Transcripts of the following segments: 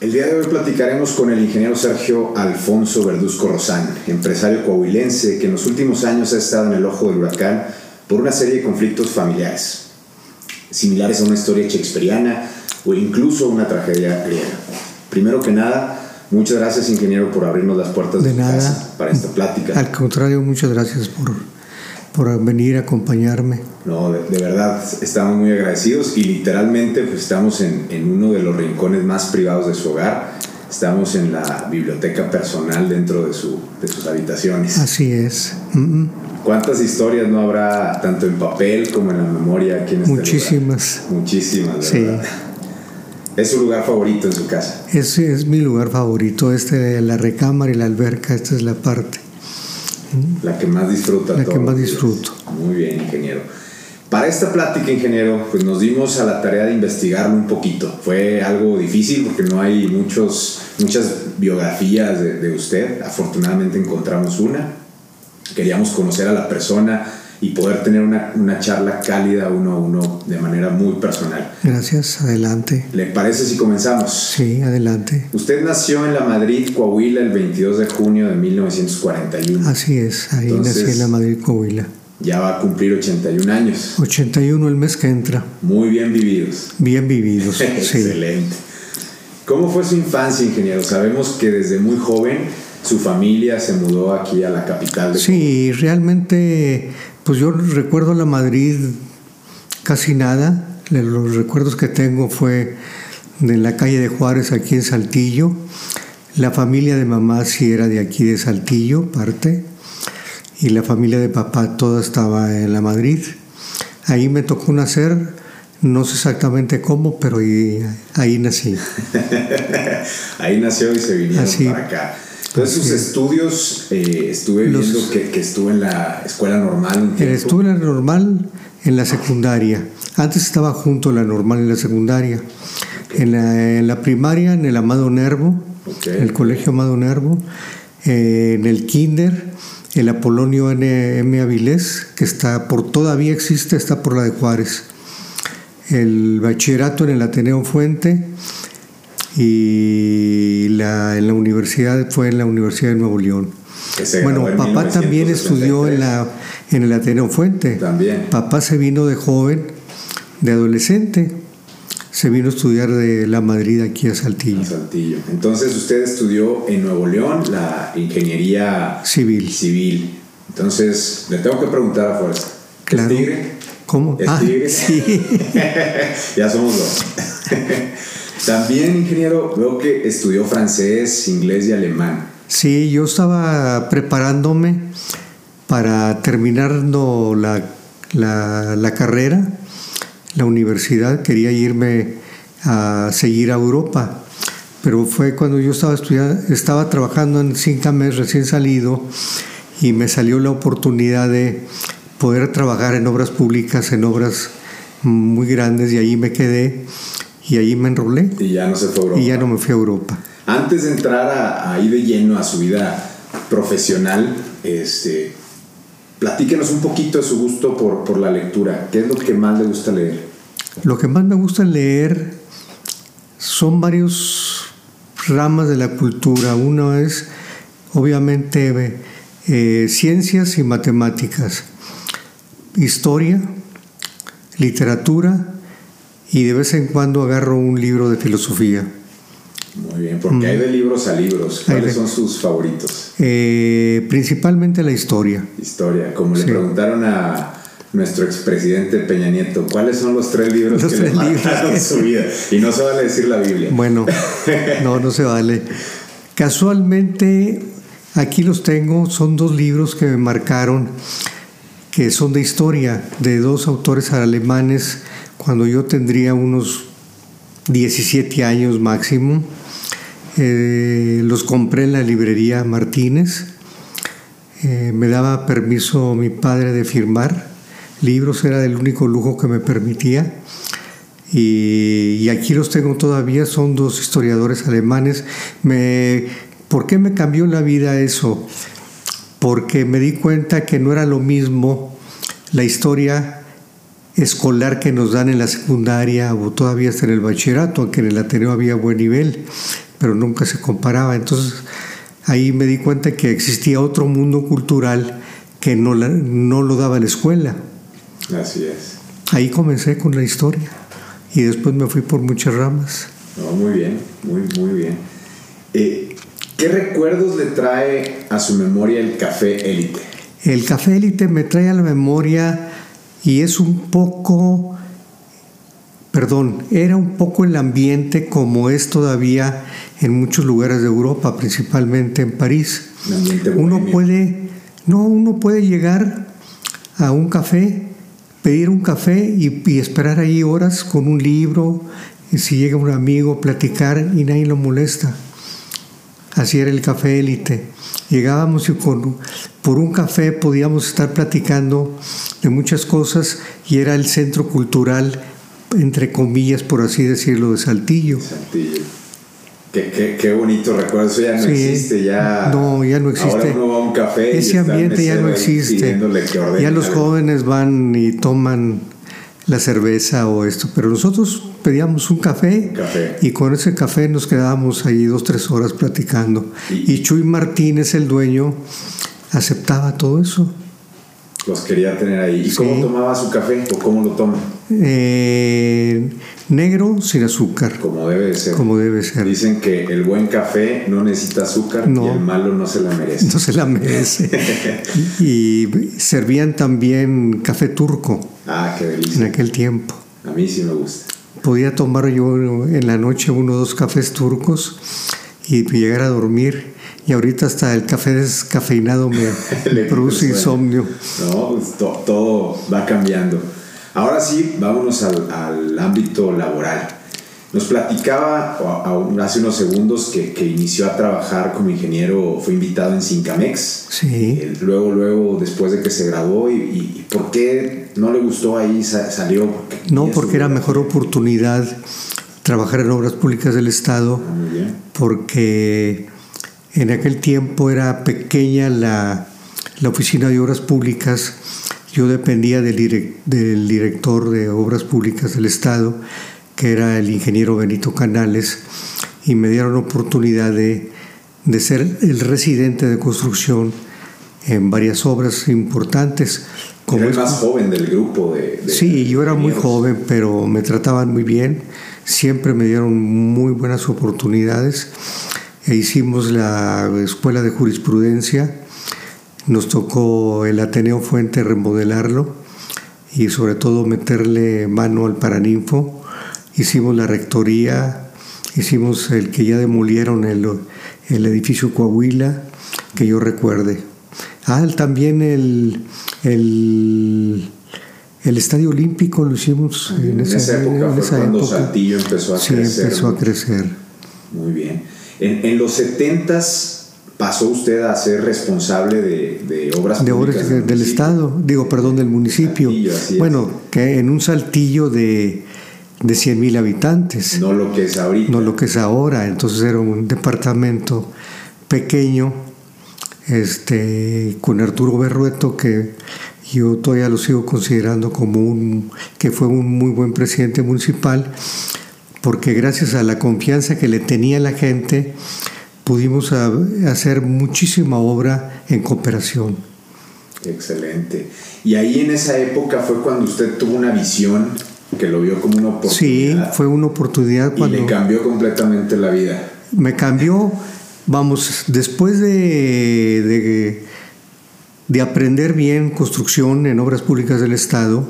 El día de hoy platicaremos con el ingeniero Sergio Alfonso Verduzco Rosán, empresario coahuilense que en los últimos años ha estado en el ojo del huracán por una serie de conflictos familiares, similares a una historia shakespeariana o incluso una tragedia griega. Primero que nada, muchas gracias ingeniero por abrirnos las puertas de, nada. casa para esta plática. Al contrario, muchas gracias por, por venir a acompañarme. No, de, de, verdad, estamos muy agradecidos y literalmente pues, estamos en, en, uno de los rincones más privados de su hogar. Estamos en la biblioteca personal dentro de, su, de sus habitaciones. Así es. Mm -mm. ¿Cuántas historias no habrá tanto en papel como en la memoria aquí en este Muchísimas. Lugar? Muchísimas, sí. ¿verdad? ¿Es su lugar favorito en su casa? Ese es mi lugar favorito, este, la recámara y la alberca, esta es la parte. La que más disfruta. La que más disfruto. Muy bien, ingeniero. Para esta plática, ingeniero, pues nos dimos a la tarea de investigarlo un poquito. Fue algo difícil porque no hay muchos, muchas biografías de, de usted. Afortunadamente encontramos una. Queríamos conocer a la persona y poder tener una, una, charla cálida uno a uno de manera muy personal. Gracias, adelante. ¿Le parece si comenzamos? Sí, adelante. Usted nació en la Madrid, Coahuila, el 22 de junio de 1941. Así es, ahí Entonces, nací en la Madrid, Coahuila. Ya va a cumplir 81 años. 81 el mes que entra. Muy bien vividos. Bien vividos, sí. Excelente. ¿Cómo fue su infancia, ingeniero? Sabemos que desde muy joven su familia se mudó aquí a la capital. De sí, realmente, pues yo recuerdo la Madrid casi nada. Los recuerdos que tengo fue de la calle de Juárez, aquí en Saltillo. La familia de mamá sí era de aquí de Saltillo, parte. Y la familia de papá toda estaba en la Madrid. Ahí me tocó nacer, no sé exactamente cómo, pero ahí, ahí nací. ahí nació y se vinieron Así. para acá. Entonces, sus estudios, eh, estuve viendo Los, que, que, estuvo en la escuela normal. Un tiempo. Estuve en la normal en la secundaria. Antes estaba junto a la normal y la secundaria. Okay. En, la, en, la, primaria, en el Amado Nervo, okay. el colegio Amado Nervo. Eh, en el kinder, el Apolonio N.M. Avilés, que está por todavía existe, está por la de Juárez. El bachillerato en el Ateneo Fuente y la, en la universidad fue en la Universidad de Nuevo León. Bueno, papá también estudió en, la, en el Ateneo Fuente. También. Papá se vino de joven, de adolescente, se vino a estudiar de la Madrid aquí a Saltillo. A Saltillo. Entonces usted estudió en Nuevo León la ingeniería civil. Civil. Entonces le tengo que preguntar a fuerza. Claro. ¿Es tigre? ¿Cómo? ¿Es ah, tigre? Sí. ya somos dos. También, ingeniero, veo que estudió francés, inglés y alemán. Sí, yo estaba preparándome para terminar la, la, la, carrera, la universidad, quería irme a seguir a Europa, pero fue cuando yo estaba estudiando, estaba trabajando en Cincames recién salido y me salió la oportunidad de poder trabajar en obras públicas, en obras muy grandes y ahí me quedé y ahí me enrolé. Y ya no se fue a Europa. Y ya no me fui a Europa. Antes de entrar a, ahí de lleno a su vida profesional, este, platíquenos un poquito de su gusto por, por la lectura. ¿Qué es lo que más le gusta leer? Lo que más me gusta leer son varios ramas de la cultura. Uno es, obviamente, eh, ciencias y matemáticas, historia, literatura y de vez en cuando agarro un libro de filosofía. Muy bien, porque mm. hay de libros a libros. ¿Cuáles de... son sus favoritos? Eh, principalmente la historia. Historia, como sí. le preguntaron a nuestro expresidente Peña Nieto, ¿cuáles son los tres libros los que tres le marcaron libros. su vida? Y no se vale decir la Biblia. Bueno, no, no se vale. Casualmente, aquí los tengo, son dos libros que me marcaron, son de historia, de dos autores alemanes, cuando yo tendría unos 17 años máximo. Eh, los compré en la librería Martínez. Eh, me daba permiso mi padre de firmar libros, era el único lujo que me permitía. Y, aquí los tengo todavía, son dos historiadores alemanes. ¿Por qué me cambió la vida eso? Porque me di cuenta que no era lo mismo la historia escolar que nos dan en la secundaria o todavía hasta en el bachillerato, aunque en el Ateneo había buen nivel, pero nunca se comparaba. Entonces ahí me di cuenta que existía otro mundo cultural que no, no lo daba la escuela. Así es. Ahí comencé con la historia y después me fui por muchas ramas. muy bien, muy, muy bien. Eh, ¿Qué recuerdos le trae a su memoria el café élite? El café élite me trae a la memoria y es un poco, perdón, era un poco el ambiente como es todavía en muchos lugares de Europa, principalmente en París. Uno puede, no, uno puede llegar a un café, pedir un café y, y esperar ahí horas con un libro, y si llega un amigo, platicar y nadie lo molesta. Así era el café élite. Llegábamos y por un café podíamos estar platicando de muchas cosas y era el centro cultural, entre comillas, por así decirlo, de Saltillo. Saltillo. Qué, qué, bonito recuerdo, eso ya no existe, ya... No, ya no existe. Ahora uno va a un café Ese ambiente ya no existe. Ya los jóvenes van y toman la cerveza o esto, pero nosotros pedíamos un café, y con ese café nos quedábamos ahí dos, tres horas platicando. Y, Chuy Martínez, el dueño, aceptaba todo eso. Los quería tener ahí. ¿Y cómo tomaba su café o cómo lo toma? Eh, negro sin azúcar. Como debe ser. Como debe ser. Dicen que el buen café no necesita azúcar y el malo no se la merece. No se la merece. y servían también café turco. Ah, qué delicia. En aquel tiempo. A mí sí me gusta. Podía tomar yo en la noche uno o dos cafés turcos y llegar a dormir. Y ahorita hasta el café descafeinado me, produce insomnio. No, pues todo va cambiando. Ahora sí, vámonos al, ámbito laboral. Nos platicaba hace unos segundos que, inició a trabajar como ingeniero, fue invitado en Sincamex. Sí. Luego, luego, después de que se graduó, y, por qué no le gustó ahí, salió? no, porque era mejor oportunidad trabajar en obras públicas del Estado, ah, porque en aquel tiempo era pequeña la, la oficina de obras públicas yo dependía del, director de Obras Públicas del Estado, que era el ingeniero Benito Canales, y me dieron oportunidad de, ser el residente de construcción en varias obras importantes. Como el más joven del grupo de, sí, yo era muy joven, pero me trataban muy bien. Siempre me dieron muy buenas oportunidades. E hicimos la escuela de jurisprudencia nos tocó el Ateneo Fuente remodelarlo y sobre todo meterle mano al Paraninfo. Hicimos la rectoría, hicimos el que ya demolieron el, edificio Coahuila, que yo recuerde. Ah, también el, el, Estadio Olímpico lo hicimos en, esa, época. fue cuando Saltillo empezó a sí, crecer. empezó a crecer. Muy bien. En, en los setentas pasó usted a ser responsable de, obras de obras del Estado, digo, perdón, del municipio. bueno, que en un saltillo de, de 100 mil habitantes. No lo que es ahorita. No lo que es ahora. Entonces era un departamento pequeño, este, con Arturo Berrueto, que yo todavía lo sigo considerando como un, que fue un muy buen presidente municipal, porque gracias a la confianza que le tenía la gente, pudimos hacer muchísima obra en cooperación. Excelente. Y ahí en esa época fue cuando usted tuvo una visión que lo vio como una oportunidad. Sí, fue una oportunidad cuando... Y le cambió completamente la vida. Me cambió, vamos, después de, de, de aprender bien construcción en obras públicas del Estado,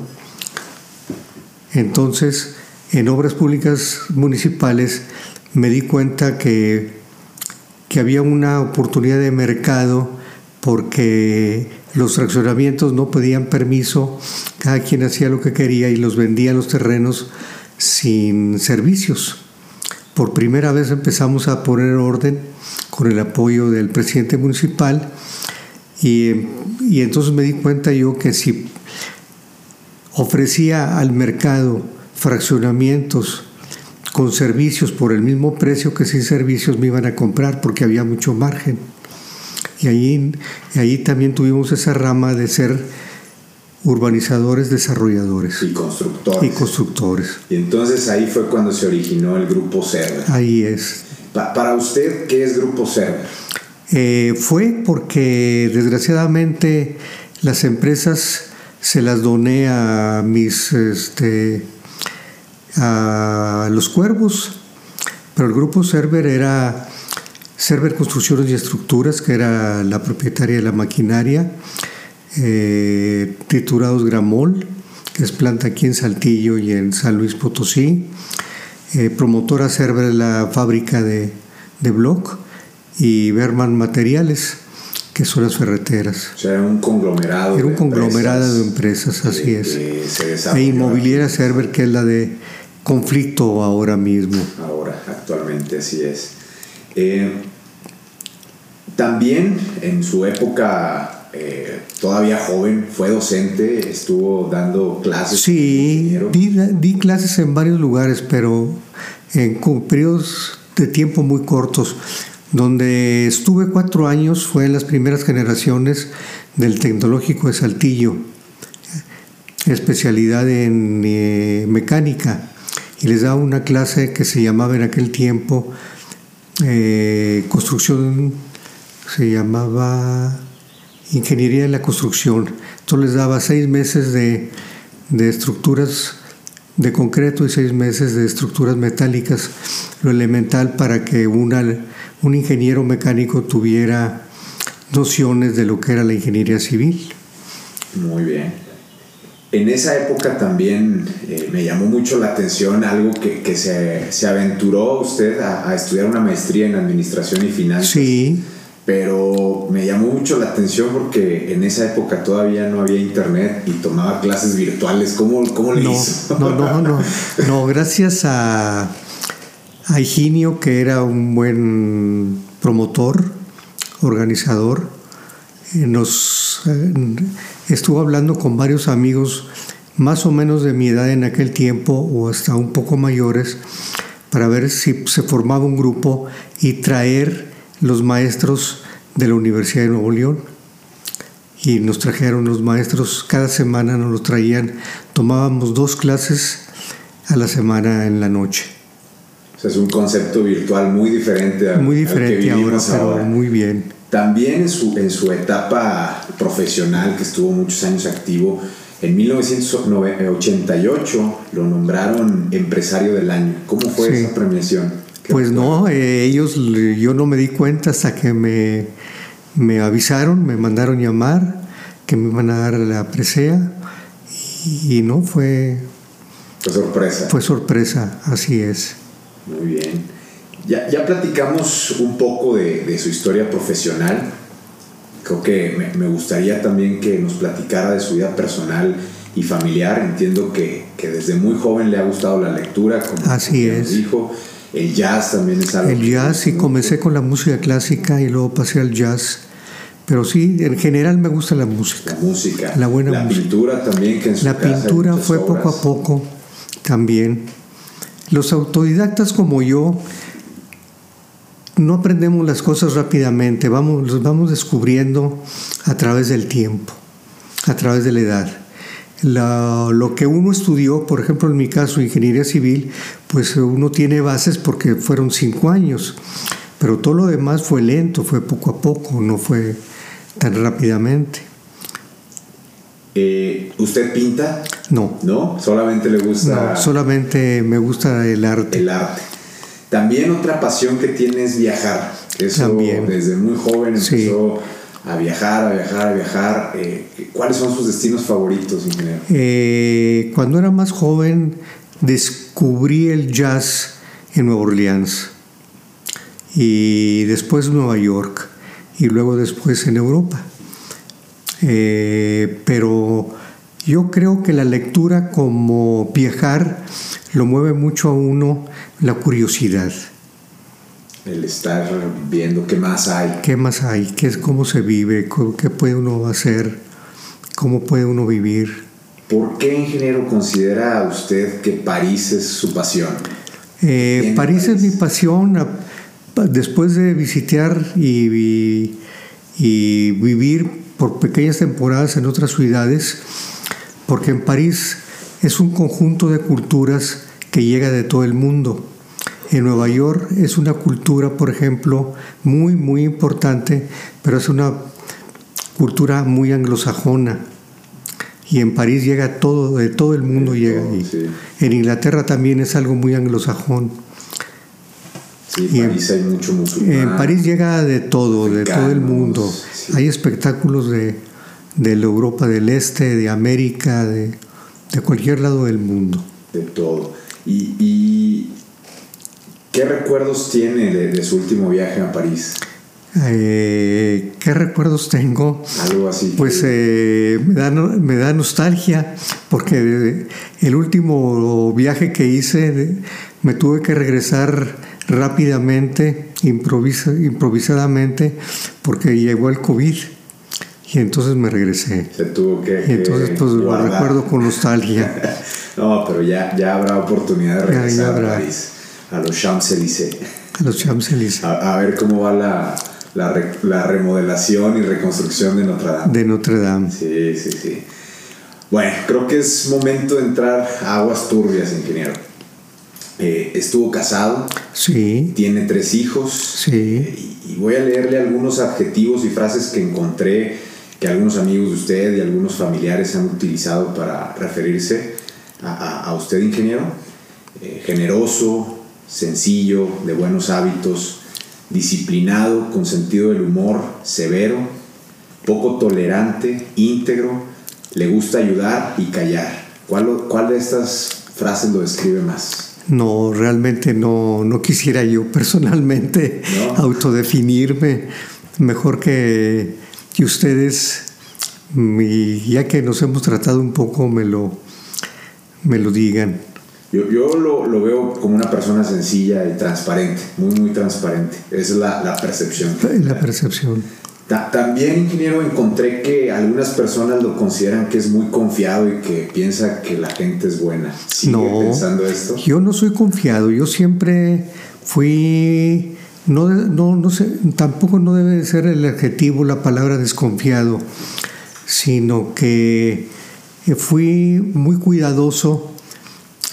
entonces en obras públicas municipales me di cuenta que que había una oportunidad de mercado porque los fraccionamientos no pedían permiso, cada quien hacía lo que quería y los vendía los terrenos sin servicios. Por primera vez empezamos a poner orden con el apoyo del presidente municipal y, y entonces me di cuenta yo que si ofrecía al mercado fraccionamientos con servicios por el mismo precio que sin servicios me iban a comprar porque había mucho margen. Y ahí, ahí también tuvimos esa rama de ser urbanizadores, desarrolladores. Y constructores. Y constructores. Y entonces ahí fue cuando se originó el grupo Cerda. Ahí es. para usted, ¿qué es Grupo Server? Eh, fue porque desgraciadamente las empresas se las doné a mis este, a los cuervos, pero el grupo Server era Server Construcciones y Estructuras, que era la propietaria de la maquinaria, eh, Triturados Gramol, que es planta aquí en Saltillo y en San Luis Potosí, eh, promotora Server la fábrica de, de Block y Berman Materiales, que son las ferreteras. O sea, era un conglomerado. Era un conglomerado de empresas, así es. e Inmobiliaria Server, que es la de conflicto ahora mismo. Ahora, actualmente, así es. Eh, también en su época eh, todavía joven, fue docente, estuvo dando clases. Sí, di, clases en varios lugares, pero en periodos de tiempo muy cortos. Donde estuve cuatro años fue en las primeras generaciones del Tecnológico de Saltillo, especialidad en eh, mecánica, y les daba una clase que se llamaba en aquel tiempo eh, construcción, se llamaba ingeniería de la construcción. Entonces les daba seis meses de, de estructuras de concreto y seis meses de estructuras metálicas, lo elemental para que una, un ingeniero mecánico tuviera nociones de lo que era la ingeniería civil. Muy bien. En esa época también eh, me llamó mucho la atención algo que, que se, se, aventuró usted a, a, estudiar una maestría en Administración y Finanzas. Sí. Pero me llamó mucho la atención porque en esa época todavía no había internet y tomaba clases virtuales. ¿Cómo, cómo le no, hizo? No, no, no. No, gracias a, a Higinio, que era un buen promotor, organizador, nos... Eh, estuvo hablando con varios amigos más o menos de mi edad en aquel tiempo o hasta un poco mayores para ver si se formaba un grupo y traer los maestros de la Universidad de Nuevo León. Y nos trajeron los maestros, cada semana nos los traían, tomábamos dos clases a la semana en la noche. O sea, es un concepto virtual muy diferente a Muy diferente ahora, pero muy bien. También en su, en su etapa profesional, que estuvo muchos años activo, en 1988 lo nombraron empresario del año. ¿Cómo fue esa premiación? Pues no, eh, ellos, yo no me di cuenta hasta que me, me avisaron, me mandaron llamar, que me iban a dar la presea, y, y no, fue... Fue sorpresa. Fue sorpresa, así es. Muy bien. Ya, ya platicamos un poco de, de, su historia profesional. Creo que me, me, gustaría también que nos platicara de su vida personal y familiar. Entiendo que, que desde muy joven le ha gustado la lectura, como, Así es. dijo. El jazz también es algo. El jazz, sí, comencé con la música clásica y luego pasé al jazz. Pero sí, en general me gusta la música. La música. La buena la música. pintura también, que en su La casa pintura fue obras. poco a poco también. Los autodidactas como yo no aprendemos las cosas rápidamente, vamos, los vamos descubriendo a través del tiempo, a través de la edad. La, lo que uno estudió, por ejemplo en mi caso, ingeniería civil, pues uno tiene bases porque fueron cinco años, pero todo lo demás fue lento, fue poco a poco, no fue tan rápidamente. Eh, ¿Usted pinta? No. ¿No? Solamente le gusta. No, solamente me gusta el arte. El arte. También otra pasión que tiene es viajar. Eso También. desde muy joven empezó Sí. a viajar, a viajar, a viajar. Eh, ¿Cuáles son sus destinos favoritos, ingeniero? Eh, cuando era más joven descubrí el jazz en Nueva Orleans y después Nueva York y luego después en Europa. Eh, pero yo creo que la lectura como viajar lo mueve mucho a uno la curiosidad. El estar viendo qué más hay. ¿Qué más hay? ¿Qué es cómo se vive? ¿Cómo- ¿Qué puede uno hacer? ¿Cómo puede uno vivir? ¿Por qué, ingeniero, considera usted que París es su pasión? Eh, Bien, París es París. mi pasión. Después de visitar y, y- y vivir por pequeñas temporadas en otras ciudades, porque en París es un conjunto de culturas que llega de todo el mundo. En Nueva York es una cultura, por ejemplo, muy, muy importante, pero es una cultura muy anglosajona. Y en París llega todo, de todo el mundo llega ahí. En Inglaterra también es algo muy anglosajón. Sí, en París hay mucho musulmán. En París llega de todo, de todo el mundo. Hay espectáculos de, de, la Europa del Este, de América, de, de cualquier lado del mundo. De todo. ¿Y, y qué recuerdos tiene de, su último viaje a París? Eh, ¿Qué recuerdos tengo? Algo así. Pues eh, me, da, me da nostalgia porque el último viaje que hice me tuve que regresar rápidamente, improvisadamente, porque llegó el COVID. Y entonces me regresé. Se tuvo que. Y entonces, pues lo recuerdo con nostalgia. no, pero ya, ya habrá oportunidad de regresar a París, a los Champs-Élysées. A los Champs-Élysées. A, ver cómo va la, la, la, remodelación y reconstrucción de Notre Dame. De Notre Dame. Sí, sí, sí. Bueno, creo que es momento de entrar a aguas turbias, ingeniero. Eh, estuvo casado. Sí. Tiene tres hijos. Sí. Eh, y, voy a leerle algunos adjetivos y frases que encontré que algunos amigos de usted y algunos familiares han utilizado para referirse a, usted, ingeniero. Eh, generoso, sencillo, de buenos hábitos, disciplinado, con sentido del humor, severo, poco tolerante, íntegro, le gusta ayudar y callar. ¿Cuál, cuál de estas frases lo describe más? No, realmente no, no quisiera yo personalmente autodefinirme. Mejor que, que ustedes, ya que nos hemos tratado un poco, me lo, me lo digan. Yo, yo lo, lo, veo como una persona sencilla y transparente, muy, muy transparente. Esa es la, la percepción. La percepción. También, ingeniero, encontré que algunas personas lo consideran que es muy confiado y que piensa que la gente es buena. ¿Sigue no, pensando esto? Yo no soy confiado, yo siempre fui, no, no, no sé, tampoco no debe ser el adjetivo, la palabra desconfiado, sino que fui muy cuidadoso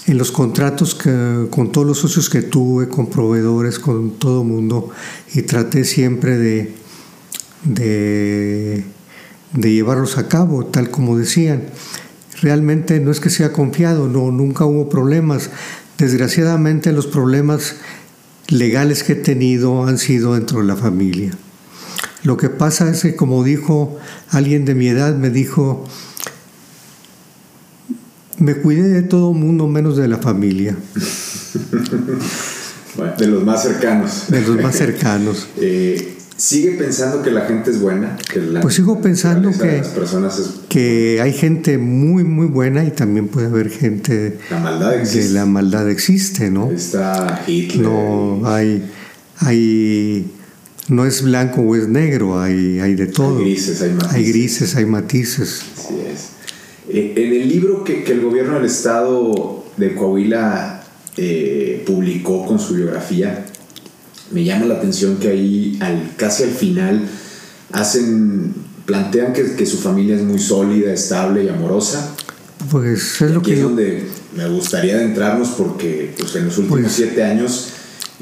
en los contratos con todos los socios que tuve, con proveedores, con todo mundo, y traté siempre de de, llevarlos a cabo, tal como decían. Realmente no es que sea confiado, no, nunca hubo problemas. Desgraciadamente los problemas legales que he tenido han sido dentro de la familia. Lo que pasa es que, como dijo alguien de mi edad, me dijo, me cuidé de todo mundo menos de la familia. de los más cercanos. De los más cercanos. eh, ¿Sigue pensando que la gente es buena? pues sigo pensando que, que hay gente muy, muy buena y también puede haber gente... La maldad existe. Que la maldad existe, ¿no? Está Hitler. No, hay, hay... No es blanco o es negro, hay, hay de todo. Hay grises, hay matices. Hay grises, hay matices. Así es. Eh, en el libro que, que, el gobierno del estado de Coahuila eh, publicó con su biografía, me llama la atención que ahí al, casi al final hacen plantean que, que, su familia es muy sólida, estable y amorosa. Pues es lo que es donde me gustaría adentrarnos porque pues, en los últimos pues siete años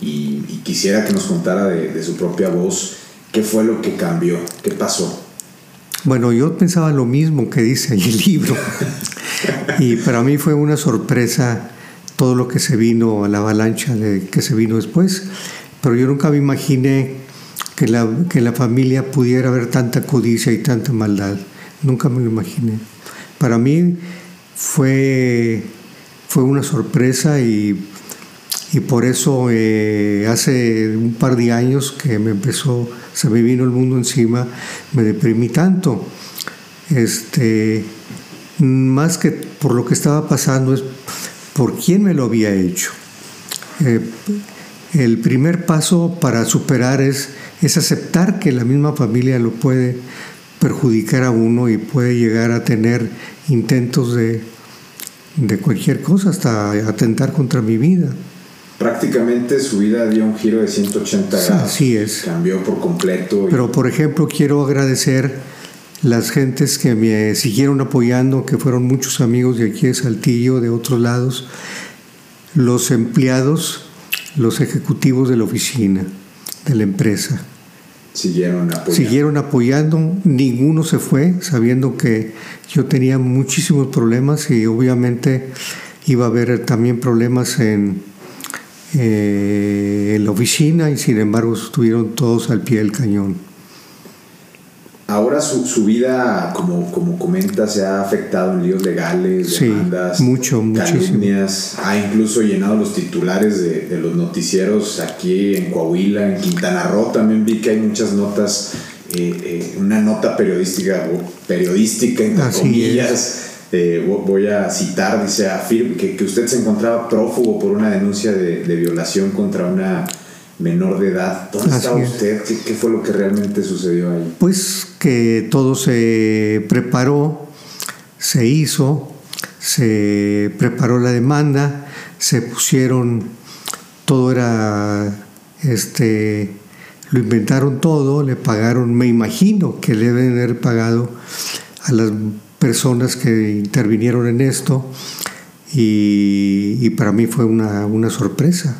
y, quisiera que nos contara de, de, su propia voz qué fue lo que cambió, qué pasó. Bueno, yo pensaba lo mismo que dice ahí el libro y para mí fue una sorpresa todo lo que se vino a la avalancha de que se vino después pero yo nunca me imaginé que la, que la familia pudiera haber tanta codicia y tanta maldad. Nunca me lo imaginé. Para mí fue, fue una sorpresa y, y por eso eh, hace un par de años que me empezó, se me vino el mundo encima, me deprimí tanto. Este, más que por lo que estaba pasando es por quién me lo había hecho. Eh, el primer paso para superar es, es aceptar que la misma familia lo puede perjudicar a uno y puede llegar a tener intentos de, de cualquier cosa, hasta atentar contra mi vida. Prácticamente su vida dio un giro de 180 grados. Así es. Cambió por completo. Pero, por ejemplo, quiero agradecer las gentes que me siguieron apoyando, que fueron muchos amigos de aquí de Saltillo, de otros lados, los empleados los ejecutivos de la oficina, de la empresa. Siguieron apoyando. Siguieron apoyando, ninguno se fue, sabiendo que yo tenía muchísimos problemas y obviamente iba a haber también problemas en, eh, en la oficina y sin embargo estuvieron todos al pie del cañón. Ahora su, su vida, como, como comenta, se ha afectado en líos legales, Sí, demandas, mucho, muchísimo. calumnias. Ha incluso llenado los titulares de, de los noticieros aquí en Coahuila, en Quintana Roo. También vi que hay muchas notas, eh, eh, una nota periodística, periodística entre Así comillas. eh, vo- voy a citar, dice, afirma que, que usted se encontraba prófugo por una denuncia de, de violación contra una menor de edad. ¿Dónde Así estaba usted? ¿Qué, qué fue lo que realmente sucedió ahí? Pues que todo se preparó, se hizo, se preparó la demanda, se pusieron, todo era, este, lo inventaron todo, le pagaron, me imagino que le deben haber pagado a las personas que intervinieron en esto y, y para mí fue una, una sorpresa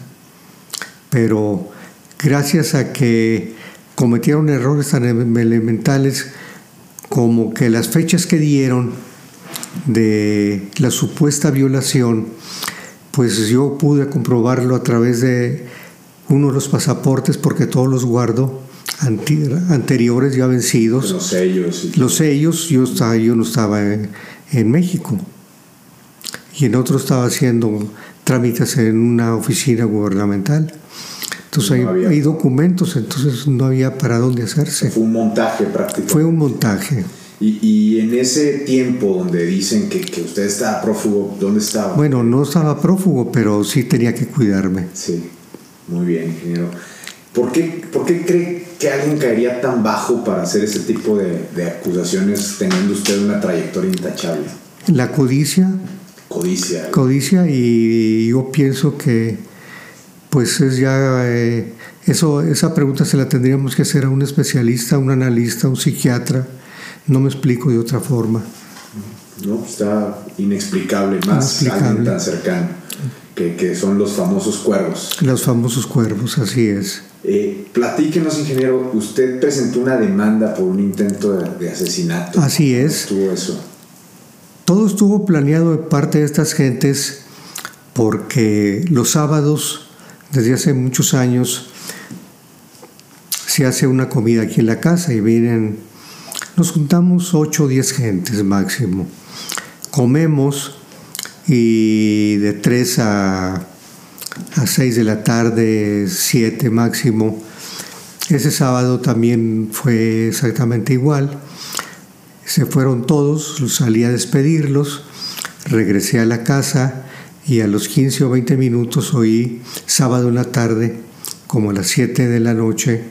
pero gracias a que cometieron errores tan em- elementales como que las fechas que dieron de la supuesta violación, pues yo pude comprobarlo a través de uno de los pasaportes porque todos los guardo anteriores ya vencidos. Los sellos. Los sellos, yo, estaba, yo no estaba en, en México y en otro estaba haciendo trámites en una oficina gubernamental. Entonces No hay, había- hay documentos, entonces no había para dónde hacerse. Fue un montaje prácticamente. Fue un montaje. Y, y en ese tiempo donde dicen que, que usted estaba prófugo, ¿dónde estaba? Bueno, no estaba prófugo, pero sí tenía que cuidarme. Sí, muy bien, ingeniero. ¿Por qué, por qué cree que alguien caería tan bajo para hacer ese tipo de, de acusaciones teniendo usted una trayectoria intachable? La codicia, Codicia. codicia y yo pienso que pues es ya eh, eso esa pregunta se la tendríamos que hacer a un especialista, un analista, un psiquiatra. No me explico de otra forma. ¿no? Está inexplicable, más alguien tan cercano, que, que son los famosos cuervos. Los famosos cuervos, así es. Eh, platíquenos, ingeniero, usted presentó una demanda por un intento de, de asesinato. Así ¿Cómo es. eso? Todo estuvo planeado de parte de estas gentes porque los sábados, desde hace muchos años, se hace una comida aquí en la casa y vienen, nos juntamos 8 o 10 gentes máximo. Comemos y de 3 a, a 6 de la tarde, 7 máximo. Ese sábado también fue exactamente igual. Se fueron todos, salí a despedirlos, regresé a la casa y a los 15 o 20 minutos oí sábado en la tarde, como a las 7 de la noche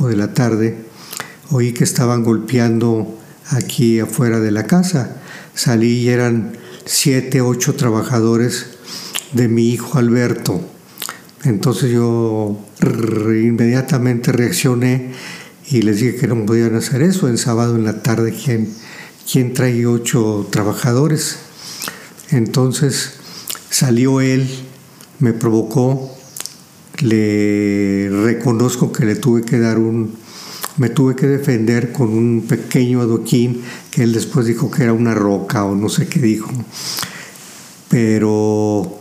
o de la tarde, oí que estaban golpeando aquí afuera de la casa. Salí y eran 7, 8 trabajadores de mi hijo Alberto. Entonces yo inmediatamente reaccioné y les dije que no podían hacer eso. En sábado en la tarde, ¿quién, quién trae ocho trabajadores? Entonces salió él, me provocó, le reconozco que le tuve que dar un, me tuve que defender con un pequeño adoquín que él después dijo que era una roca o no sé qué dijo. Pero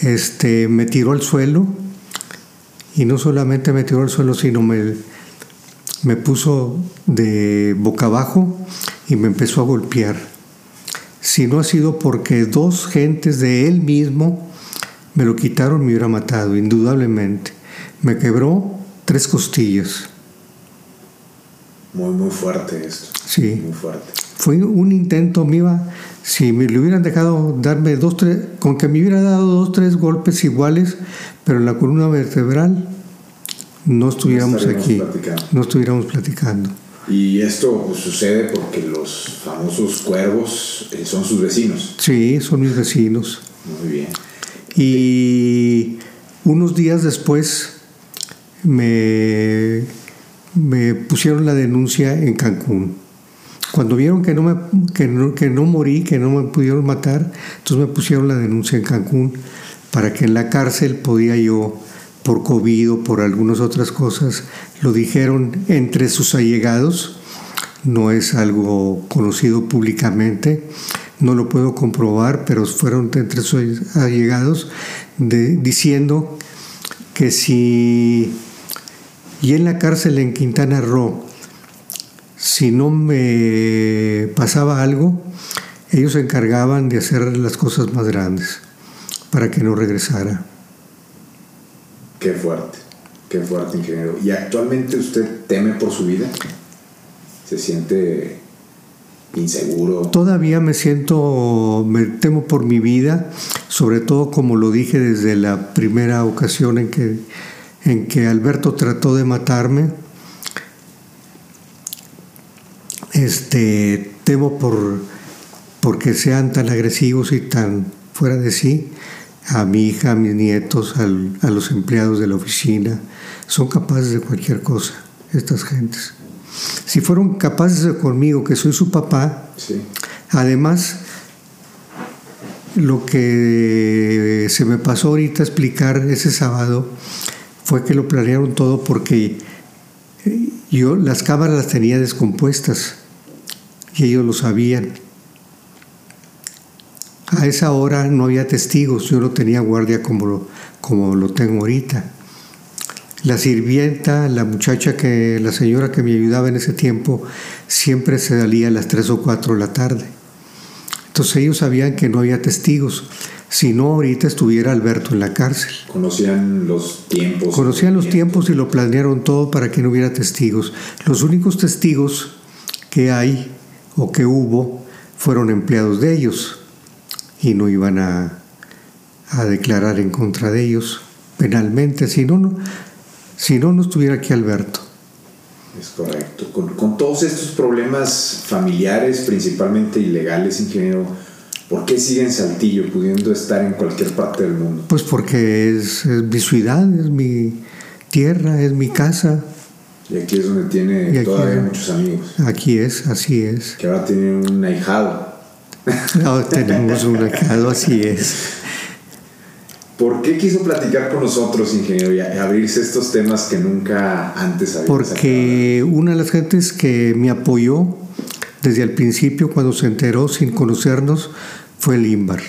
este, me tiró al suelo y no solamente me tiró al suelo, sino me, me puso de boca abajo y me empezó a golpear. Si no ha sido porque dos gentes de él mismo me lo quitaron, me hubiera matado, indudablemente. Me quebró tres costillas. Muy, muy fuerte esto. Sí. Muy fuerte. Fue un intento, iba, si me le hubieran dejado darme dos, tres, con que me hubiera dado dos, tres golpes iguales, pero en la columna vertebral no estuviéramos aquí, platicando. no estuviéramos platicando. Y esto pues, sucede porque los famosos cuervos eh, son sus vecinos. Sí, son mis vecinos. Muy bien. Y unos días después me, me pusieron la denuncia en Cancún. Cuando vieron que no, me, que, no, que no morí, que no me pudieron matar, entonces me pusieron la denuncia en Cancún para que en la cárcel podía yo por COVID o por algunas otras cosas, lo dijeron entre sus allegados, no es algo conocido públicamente, no lo puedo comprobar, pero fueron entre sus allegados diciendo que si y en la cárcel en Quintana Roo, si no me pasaba algo, ellos se encargaban de hacer las cosas más grandes para que no regresara. Qué fuerte, qué fuerte, ingeniero. ¿Y actualmente usted teme por su vida? ¿Se siente inseguro? Todavía me siento, me temo por mi vida, sobre todo como lo dije desde la primera ocasión en que, en que Alberto trató de matarme. Este, temo por porque sean tan agresivos y tan fuera de sí a mi hija, a mis nietos, a los empleados de la oficina. Son capaces de cualquier cosa, estas gentes. Si fueron capaces de conmigo, que soy su papá, además, lo que se me pasó ahorita explicar ese sábado fue que lo planearon todo porque yo las cámaras las tenía descompuestas y ellos lo sabían. A esa hora no había testigos, yo no tenía guardia como lo, como lo tengo ahorita. La sirvienta, la muchacha que, la señora que me ayudaba en ese tiempo, siempre se salía a las 3 o 4 de la tarde. Entonces ellos sabían que no había testigos. Si no, ahorita estuviera Alberto en la cárcel. Conocían los tiempos. Conocían los tiempos y lo planearon todo para que no hubiera testigos. Los únicos testigos que hay o que hubo fueron empleados de ellos y no iban a, declarar en contra de ellos penalmente, si no, no, si no, no estuviera aquí Alberto. Es correcto. Con, todos estos problemas familiares, principalmente ilegales, ingeniero, ¿por qué sigue en Saltillo pudiendo estar en cualquier parte del mundo? Pues porque es, mi ciudad, es mi tierra, es mi casa. Y aquí es donde tiene todavía muchos amigos. Aquí es, así es. Que ahora tiene un ahijado. No, tenemos un recado, así es. ¿Por qué quiso platicar con nosotros, ingeniero, y abrirse estos temas que nunca antes había Porque una de las gentes que me apoyó desde el principio, cuando se enteró sin conocernos, fue el IMBAR.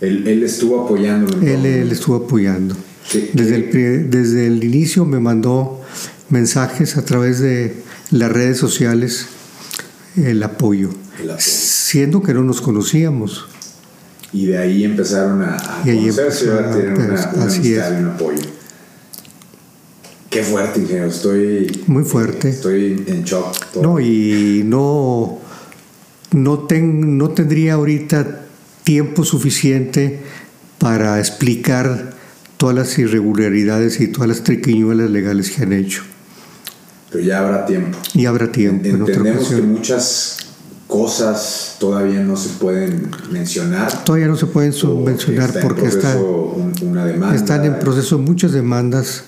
Él, estuvo apoyando. Él, él, estuvo apoyando. desde, El, desde el inicio me mandó mensajes a través de las redes sociales el apoyo siendo que no nos conocíamos. Y de ahí empezaron a, a conocerse a tener una, una amistad y un apoyo. Qué fuerte, ingeniero. Estoy. Muy fuerte. Estoy en shock. No, y no. No, ten, no tendría ahorita tiempo suficiente para explicar todas las irregularidades y todas las triquiñuelas legales que han hecho. Pero ya habrá tiempo. Y habrá tiempo. Entendemos que muchas cosas todavía no se pueden mencionar. Todavía no se pueden mencionar porque está, están en proceso muchas demandas,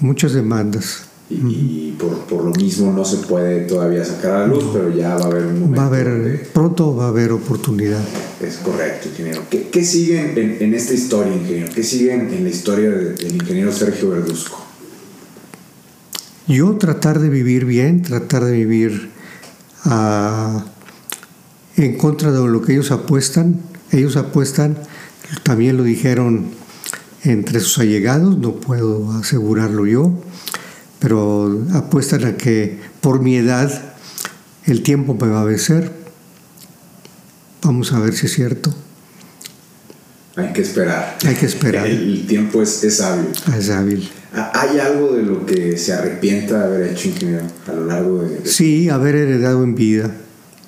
muchas demandas. Y, por, lo mismo no se puede todavía sacar a la luz, pero ya va a haber un momento. Va a haber, pronto va a haber oportunidad. Es correcto, ingeniero. ¿Qué, qué sigue en, esta historia, ingeniero? ¿Qué sigue en, la historia del ingeniero Sergio Verduzco? Yo tratar de vivir bien, tratar de vivir a en contra de lo que ellos apuestan. Ellos apuestan, también lo dijeron entre sus allegados, no puedo asegurarlo yo, pero apuestan a que por mi edad el tiempo me va a vencer. Vamos a ver si es cierto. Hay que esperar. Hay que esperar. El, tiempo es, es hábil. Es hábil. ¿Hay algo de lo que se arrepienta de haber hecho, ingeniero, a lo largo de... Sí, haber heredado en vida.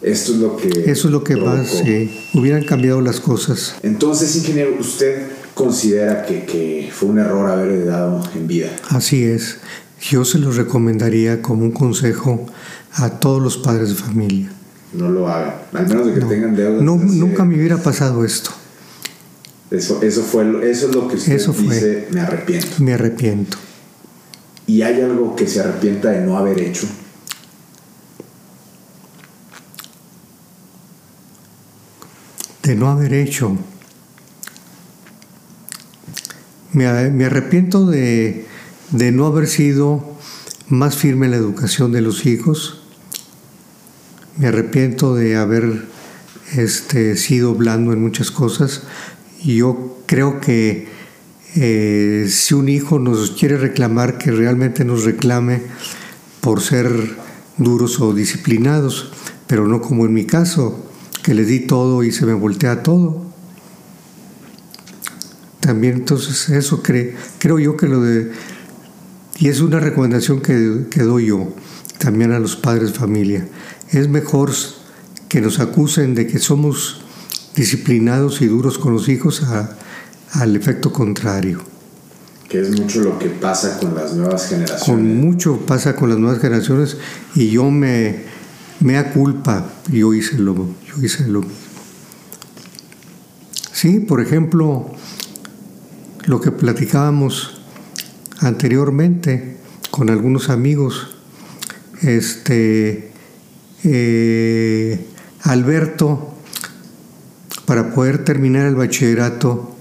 Esto es lo que... Eso es lo que más, sí. Hubieran cambiado las cosas. Entonces, ingeniero, ¿usted considera que, que, fue un error haber heredado en vida? Así es. Yo se lo recomendaría como un consejo a todos los padres de familia. No lo hagan, al menos de que tengan deudas. No, nunca me hubiera pasado esto. Eso, eso, fue, eso es lo que usted dice, me arrepiento. Me arrepiento. ¿Y hay algo que se arrepienta de no haber hecho? de no haber hecho. Me, me arrepiento de, de no haber sido más firme en la educación de los hijos. Me arrepiento de haber este, sido blando en muchas cosas. Y yo creo que eh, si un hijo nos quiere reclamar, que realmente nos reclame por ser duros o disciplinados, pero no como en mi caso, que le di todo y se me voltea todo. También entonces eso creo yo que lo de... Y es una recomendación que, que doy yo también a los padres de familia. Es mejor que nos acusen de que somos disciplinados y duros con los hijos a, al efecto contrario. Que es mucho lo que pasa con las nuevas generaciones. Con mucho pasa con las nuevas generaciones y yo me, me da culpa, yo hice lo, yo hice lo mismo. Sí, por ejemplo, lo que platicábamos anteriormente con algunos amigos, este eh, Alberto, para poder terminar el bachillerato,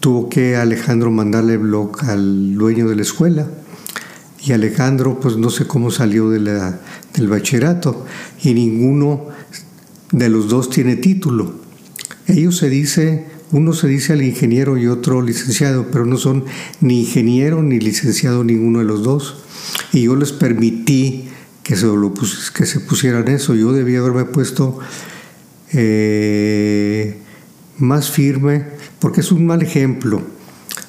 tuvo que Alejandro mandarle blog al dueño de la escuela. Y Alejandro, pues no sé cómo salió del bachillerato. Y ninguno de los dos tiene título. Ellos se dice, uno se dice al ingeniero y otro licenciado, pero no son ni ingeniero ni licenciado ninguno de los dos. Y yo les permití que se, lo que se pusieran eso. Yo debía haberme puesto eh, más firme, porque es un mal ejemplo.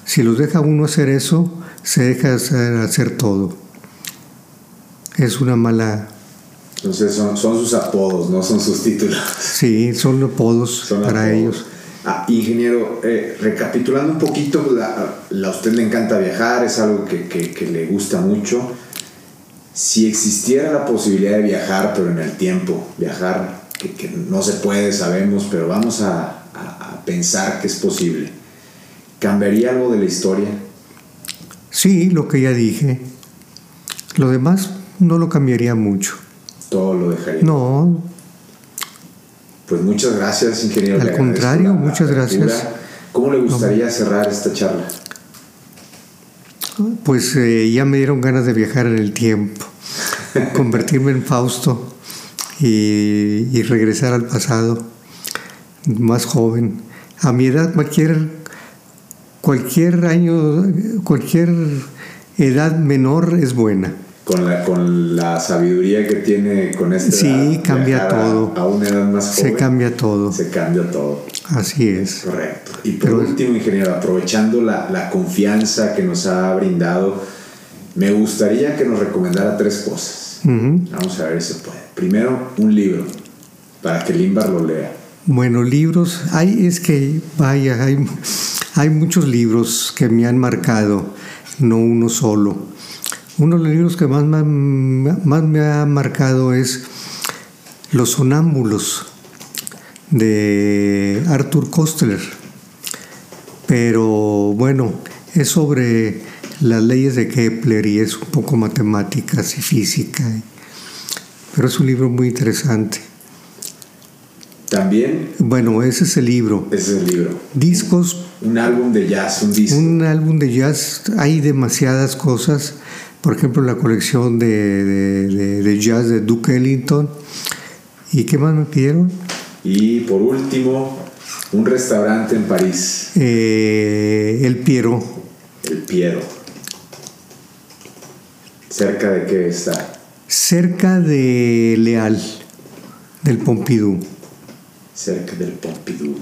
Si los deja uno hacer eso, se deja hacer, todo. Es una mala... Entonces son, sus apodos, no son sus títulos. Sí, son apodos para ellos. Ah, ingeniero, eh, recapitulando un poquito, a usted le encanta viajar, es algo que, que, le gusta mucho. Si existiera la posibilidad de viajar, pero en el tiempo, viajar, que, que no se puede, sabemos, pero vamos a, pensar que es posible, ¿cambiaría algo de la historia? Sí, lo que ya dije. Lo demás no lo cambiaría mucho. Todo lo dejaría. No. Pues muchas gracias, ingeniero. Al contrario, muchas gracias. ¿Cómo le gustaría cerrar esta charla? Pues eh, ya me dieron ganas de viajar en el tiempo, convertirme en Fausto y, y regresar al pasado, más joven a mi edad cualquier, cualquier año, cualquier edad menor es buena. Con la, con la sabiduría que tiene con este Sí, cambia todo. A, una edad más joven. Se cambia todo. Se cambia todo. Así es. Correcto. Y por último, ingeniero, aprovechando la, la confianza que nos ha brindado, me gustaría que nos recomendara tres cosas. Vamos a ver si se puede. Primero, un libro, para que Limbar lo lea. Bueno, libros, hay, es que, vaya, hay, muchos libros que me han marcado, no uno solo. Uno de los libros que más, más, me ha marcado es Los Sonámbulos de Arthur Kostler. Pero bueno, es sobre las leyes de Kepler y es un poco matemáticas y física. Pero es un libro muy interesante. También. Bueno, ese es el libro. Ese es el libro. Discos. Un álbum de jazz, un disco. Un álbum de jazz. Hay demasiadas cosas. Por ejemplo, la colección de, jazz de Duke Ellington. ¿Y qué más me pidieron? Y por último, un restaurante en París. Eh, el Piero. El Piero. ¿Cerca de qué está? Cerca de Leal, del Pompidou cerca del Pompidou.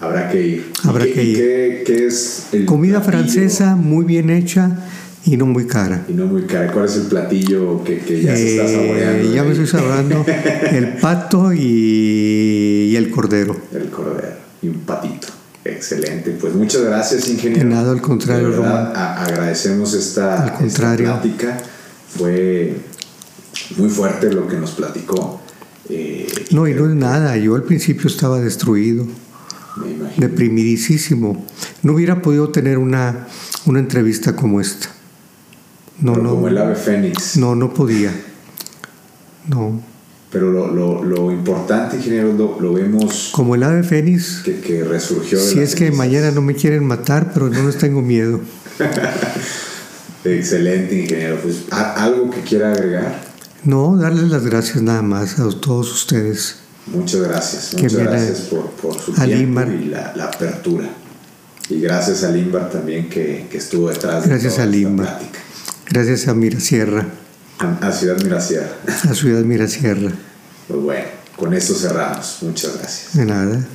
Habrá que ir. Habrá que ir. Qué, es el Comida francesa muy bien hecha y no muy cara. Y no muy cara. ¿Cuál es el platillo que, ya se está eh, saboreando? Ya me estoy saboreando el pato y, el cordero. El cordero y un patito. Excelente. Pues muchas gracias, ingeniero. De nada, al contrario, Román. agradecemos esta, esta plática. Fue muy fuerte lo que nos platicó. Eh, no, y no es nada. Yo al principio estaba destruido, deprimidísimo. No hubiera podido tener una, una entrevista como esta. No, no, como el ave fénix. No, no podía. No. pero lo, lo, lo importante, ingeniero, lo, lo vemos Como el ave fénix, que, que resurgió. de si es que mañana no me quieren matar, pero no les tengo miedo. Excelente, ingeniero. Pues, ¿a- ¿algo que quiera agregar? No, darles las gracias nada más a todos ustedes. Muchas gracias. Que Muchas gracias por, por su tiempo y la, la apertura. Y gracias a Limbar también que, que estuvo detrás de Gracias toda a esta Limbar. plática. Gracias a Mirasierra, A, a Ciudad Mirasierra. a Ciudad Mirasierra. Pues bueno, con esto cerramos. Muchas gracias. De nada.